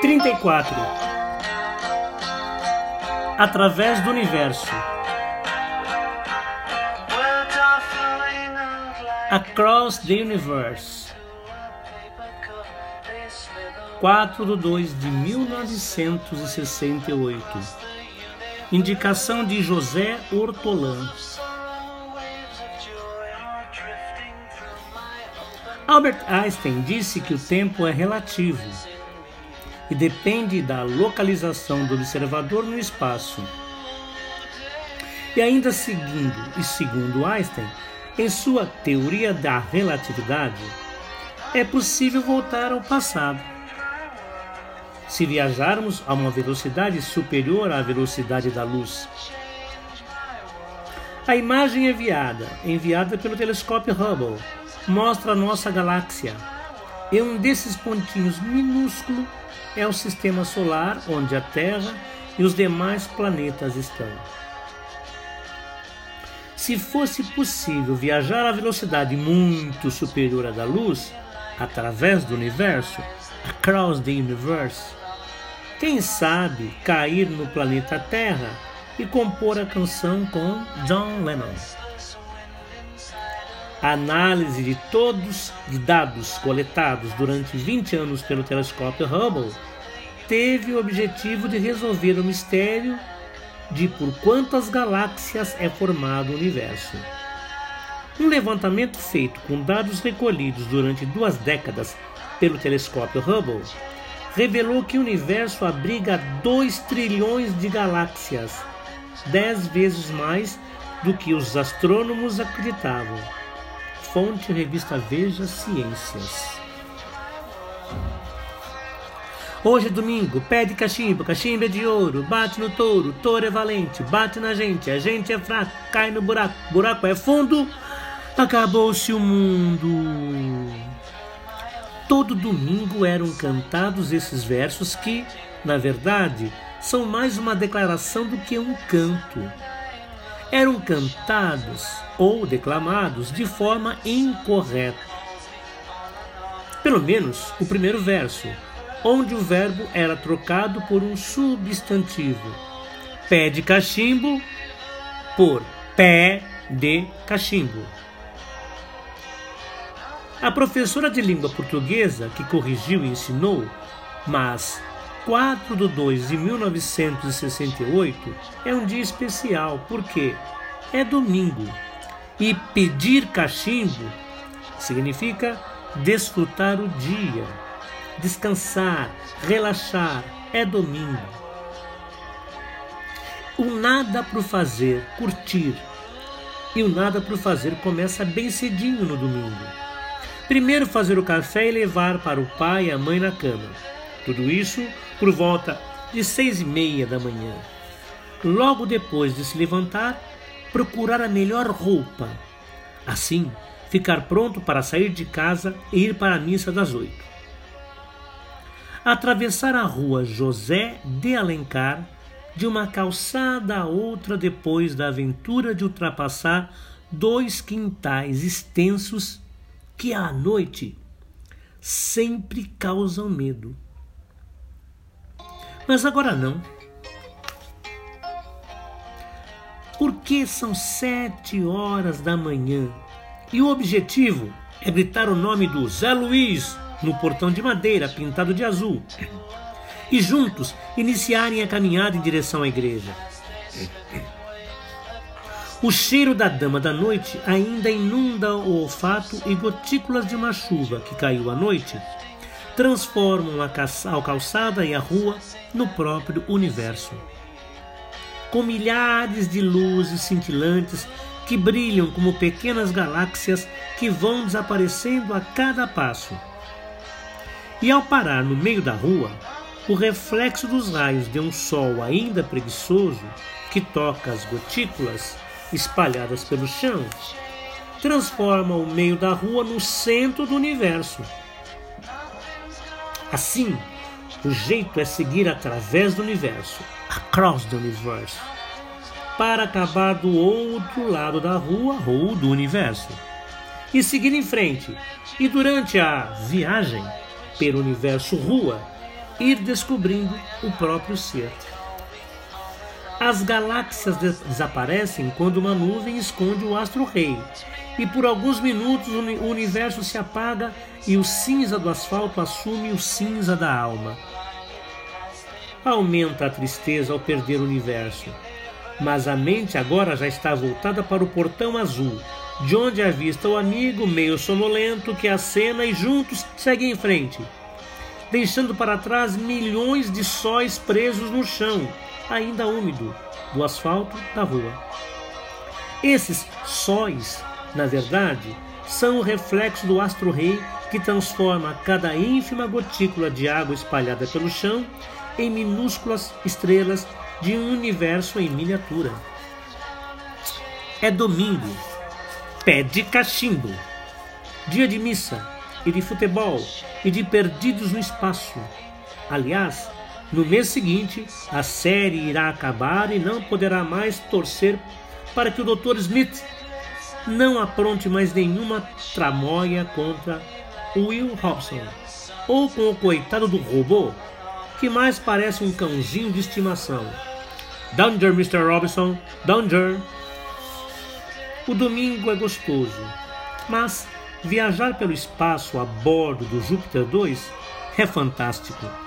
34 Através do universo. Across the Universe. 4 de 2 de 1968 Indicação de José Hortolã. Albert Einstein disse que o tempo é relativo e depende da localização do observador no espaço. E ainda seguindo e segundo Einstein, em sua teoria da relatividade, é possível voltar ao passado. Se viajarmos a uma velocidade superior à velocidade da luz. A imagem enviada, enviada pelo telescópio Hubble, mostra a nossa galáxia. E um desses pontinhos minúsculo é o sistema solar, onde a Terra e os demais planetas estão. Se fosse possível viajar a velocidade muito superior à da luz, através do universo, across the universe, quem sabe cair no planeta Terra e compor a canção com John Lennon. A análise de todos os dados coletados durante 20 anos pelo telescópio Hubble teve o objetivo de resolver o mistério de por quantas galáxias é formado o universo. Um levantamento feito com dados recolhidos durante duas décadas pelo telescópio Hubble revelou que o universo abriga 2 trilhões de galáxias, 10 vezes mais do que os astrônomos acreditavam. Fonte Revista Veja Ciências. Hoje é domingo, pede cachimbo, cachimbo é de ouro, bate no touro, touro é valente, bate na gente, a gente é fraco, cai no buraco, buraco é fundo, acabou-se o mundo. Todo domingo eram cantados esses versos que, na verdade, são mais uma declaração do que um canto eram cantados ou declamados de forma incorreta. Pelo menos o primeiro verso, onde o verbo era trocado por um substantivo. Pé de cachimbo por pé de cachimbo. A professora de língua portuguesa que corrigiu e ensinou, mas 4 de 2 de 1968 é um dia especial porque é domingo e pedir cachimbo significa desfrutar o dia, descansar, relaxar. É domingo. O nada para fazer, curtir. E o nada para fazer começa bem cedinho no domingo. Primeiro fazer o café e levar para o pai e a mãe na cama. Tudo isso por volta de seis e meia da manhã. Logo depois de se levantar, procurar a melhor roupa. Assim, ficar pronto para sair de casa e ir para a missa das oito. Atravessar a rua José de Alencar de uma calçada a outra depois da aventura de ultrapassar dois quintais extensos que à noite sempre causam medo. Mas agora não. Porque são sete horas da manhã e o objetivo é gritar o nome do Zé Luiz no portão de madeira pintado de azul e juntos iniciarem a caminhada em direção à igreja. O cheiro da dama da noite ainda inunda o olfato e gotículas de uma chuva que caiu à noite transformam a calçada e a rua no próprio universo. Com milhares de luzes cintilantes que brilham como pequenas galáxias que vão desaparecendo a cada passo. E ao parar no meio da rua, o reflexo dos raios de um sol ainda preguiçoso que toca as gotículas espalhadas pelo chão transforma o meio da rua no centro do universo Assim, o jeito é seguir através do universo, across the universe, para acabar do outro lado da rua ou do universo, e seguir em frente. E durante a viagem pelo universo rua, ir descobrindo o próprio ser. As galáxias desaparecem quando uma nuvem esconde o astro-rei, e por alguns minutos o universo se apaga e o cinza do asfalto assume o cinza da alma. Aumenta a tristeza ao perder o universo, mas a mente agora já está voltada para o portão azul, de onde avista o amigo meio sonolento que acena e juntos seguem em frente, deixando para trás milhões de sóis presos no chão, ainda úmido, do asfalto da rua. Esses sóis, na verdade, são o reflexo do astro-rei que transforma cada ínfima gotícula de água espalhada pelo chão em minúsculas estrelas de um universo em miniatura. É domingo, pé de cachimbo, dia de missa e de futebol e de perdidos no espaço. Aliás, no mês seguinte, a série irá acabar e não poderá mais torcer para que o Dr. Smith não apronte mais nenhuma tramóia contra Will Hobson ou com o coitado do robô que mais parece um cãozinho de estimação. Danger, Mr. Robinson, danger! O domingo é gostoso, mas viajar pelo espaço a bordo do Júpiter 2 é fantástico.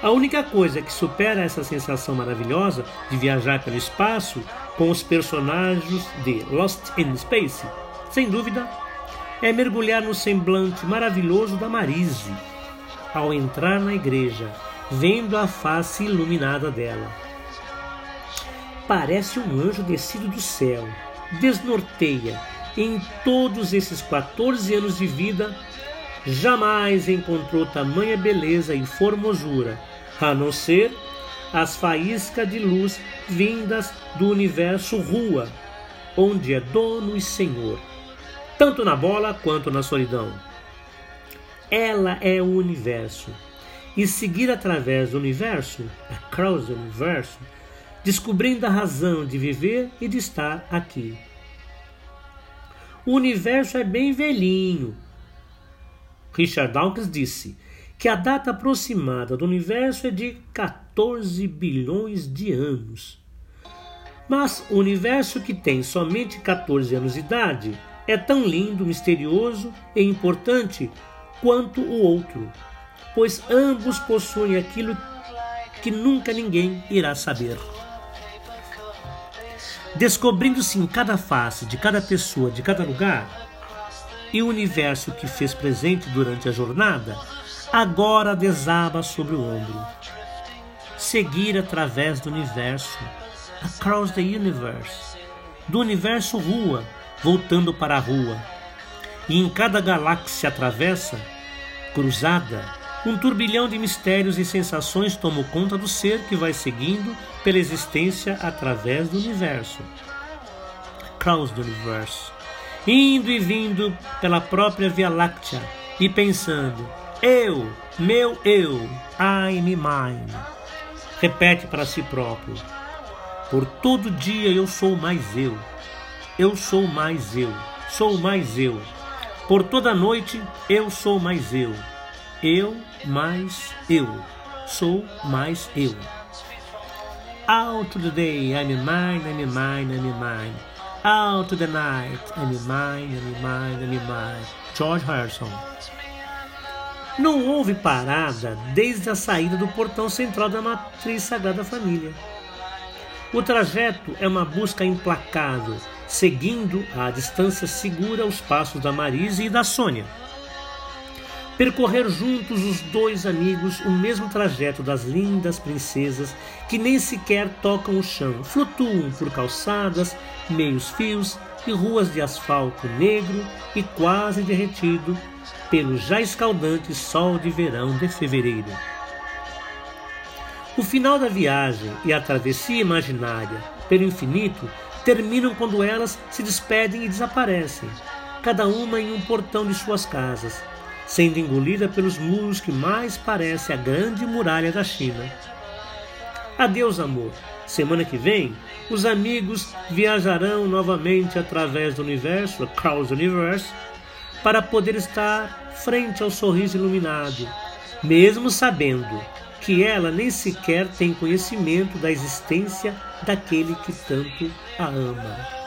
A única coisa que supera essa sensação maravilhosa de viajar pelo espaço com os personagens de Lost in Space, sem dúvida, é mergulhar no semblante maravilhoso da Marise ao entrar na igreja vendo a face iluminada dela. Parece um anjo descido do céu, desnorteia. Em todos esses 14 anos de vida, jamais encontrou tamanha beleza e formosura, a não ser as faíscas de luz vindas do universo rua, onde é dono e senhor, tanto na bola quanto na solidão. Ela é o universo e seguir através do universo, across the universo, descobrindo a razão de viver e de estar aqui. O universo é bem velhinho. Richard Dawkins disse que a data aproximada do universo é de 14 bilhões de anos. Mas o universo que tem somente 14 anos de idade é tão lindo, misterioso e importante quanto o outro pois ambos possuem aquilo que nunca ninguém irá saber. Descobrindo-se em cada face de cada pessoa, de cada lugar, e o universo que fez presente durante a jornada, agora desaba sobre o ombro. Seguir através do universo, across the universe, do universo rua, voltando para a rua. E em cada galáxia atravessa, cruzada, um turbilhão de mistérios e sensações toma conta do ser que vai seguindo pela existência através do universo. Cross do universo. Indo e vindo pela própria Via Láctea e pensando: eu, meu eu, I mine. Repete para si próprio: por todo dia eu sou mais eu. Eu sou mais eu. Sou mais eu. Por toda noite eu sou mais eu eu mais eu. Sou mais eu. Out to the day, I'm mine, I'm mine, I'm mine. Out to the night, I'm mine, I'm mine, I'm mine. George Harrison. Não houve parada desde a saída do portão central da matriz Sagrada Família. O trajeto é uma busca implacável, seguindo a distância segura os passos da Marise e da Sônia percorrer juntos os dois amigos o mesmo trajeto das lindas princesas que nem sequer tocam o chão, flutuam por calçadas, meios fios e ruas de asfalto negro e quase derretido pelo já escaldante sol de verão de fevereiro. O final da viagem e a travessia imaginária pelo infinito terminam quando elas se despedem e desaparecem, cada uma em um portão de suas casas, sendo engolida pelos muros que mais parece a grande muralha da China. Adeus, amor. Semana que vem, os amigos viajarão novamente através do universo, across the universe, para poder estar frente ao sorriso iluminado, mesmo sabendo que ela nem sequer tem conhecimento da existência daquele que tanto a ama.